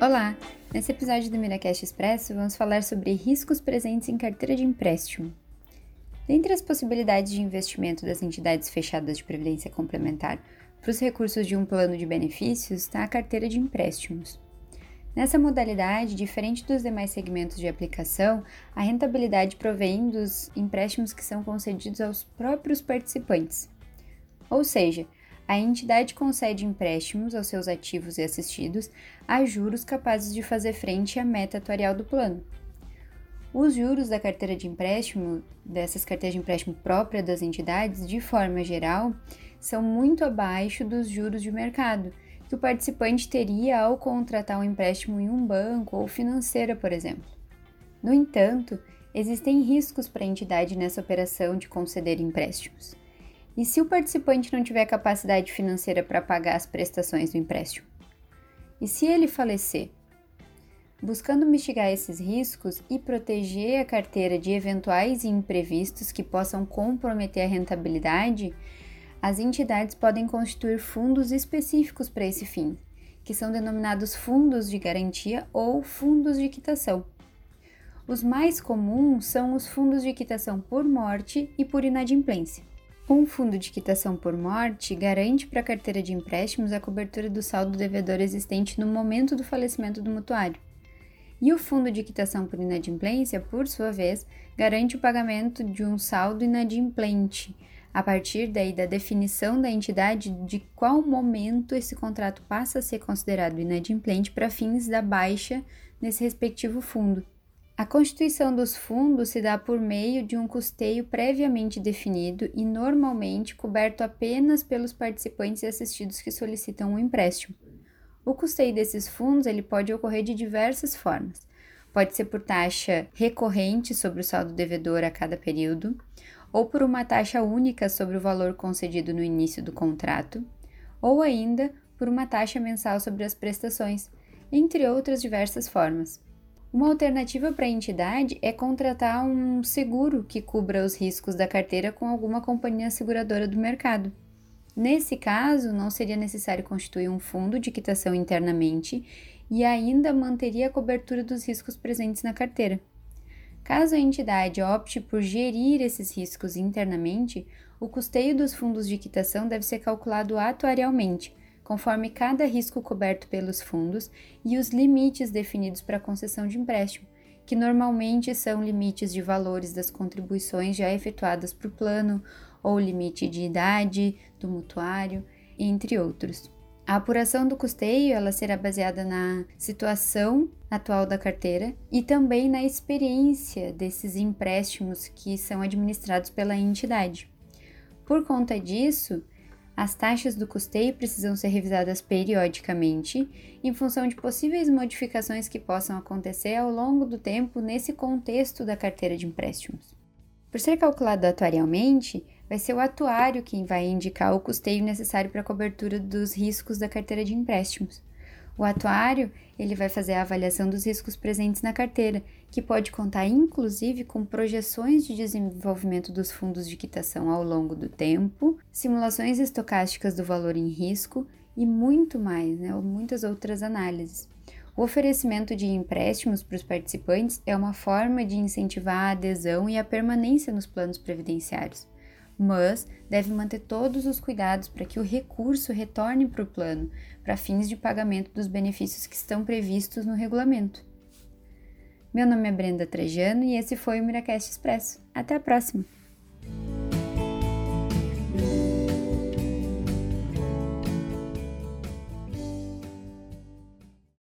Olá! Nesse episódio do Miracast Expresso, vamos falar sobre riscos presentes em carteira de empréstimo. Dentre as possibilidades de investimento das entidades fechadas de previdência complementar para os recursos de um plano de benefícios está a carteira de empréstimos. Nessa modalidade, diferente dos demais segmentos de aplicação, a rentabilidade provém dos empréstimos que são concedidos aos próprios participantes. Ou seja, a entidade concede empréstimos aos seus ativos e assistidos a juros capazes de fazer frente à meta atuarial do plano. Os juros da carteira de empréstimo, dessas carteiras de empréstimo próprias das entidades, de forma geral, são muito abaixo dos juros de mercado que o participante teria ao contratar um empréstimo em um banco ou financeira, por exemplo. No entanto, existem riscos para a entidade nessa operação de conceder empréstimos. E se o participante não tiver capacidade financeira para pagar as prestações do empréstimo? E se ele falecer? Buscando mitigar esses riscos e proteger a carteira de eventuais imprevistos que possam comprometer a rentabilidade, as entidades podem constituir fundos específicos para esse fim, que são denominados fundos de garantia ou fundos de quitação. Os mais comuns são os fundos de quitação por morte e por inadimplência. Um fundo de quitação por morte garante para a carteira de empréstimos a cobertura do saldo devedor existente no momento do falecimento do mutuário. E o fundo de quitação por inadimplência, por sua vez, garante o pagamento de um saldo inadimplente, a partir daí da definição da entidade de qual momento esse contrato passa a ser considerado inadimplente para fins da baixa nesse respectivo fundo. A constituição dos fundos se dá por meio de um custeio previamente definido e normalmente coberto apenas pelos participantes e assistidos que solicitam um empréstimo. O custeio desses fundos ele pode ocorrer de diversas formas. Pode ser por taxa recorrente sobre o saldo devedor a cada período, ou por uma taxa única sobre o valor concedido no início do contrato, ou ainda por uma taxa mensal sobre as prestações, entre outras diversas formas. Uma alternativa para a entidade é contratar um seguro que cubra os riscos da carteira com alguma companhia seguradora do mercado. Nesse caso, não seria necessário constituir um fundo de quitação internamente e ainda manteria a cobertura dos riscos presentes na carteira. Caso a entidade opte por gerir esses riscos internamente, o custeio dos fundos de quitação deve ser calculado atuarialmente, conforme cada risco coberto pelos fundos e os limites definidos para a concessão de empréstimo, que normalmente são limites de valores das contribuições já efetuadas para o plano, ou limite de idade do mutuário, entre outros. A apuração do custeio ela será baseada na situação atual da carteira e também na experiência desses empréstimos que são administrados pela entidade. Por conta disso, as taxas do custeio precisam ser revisadas periodicamente em função de possíveis modificações que possam acontecer ao longo do tempo nesse contexto da carteira de empréstimos. Por ser calculado atuarialmente, vai ser o atuário quem vai indicar o custeio necessário para a cobertura dos riscos da carteira de empréstimos. O atuário, ele vai fazer a avaliação dos riscos presentes na carteira, que pode contar inclusive com projeções de desenvolvimento dos fundos de quitação ao longo do tempo, simulações estocásticas do valor em risco e muito mais, né, muitas outras análises. O oferecimento de empréstimos para os participantes é uma forma de incentivar a adesão e a permanência nos planos previdenciários mas deve manter todos os cuidados para que o recurso retorne para o plano, para fins de pagamento dos benefícios que estão previstos no regulamento. Meu nome é Brenda Trajano e esse foi o Miracast Expresso. Até a próxima!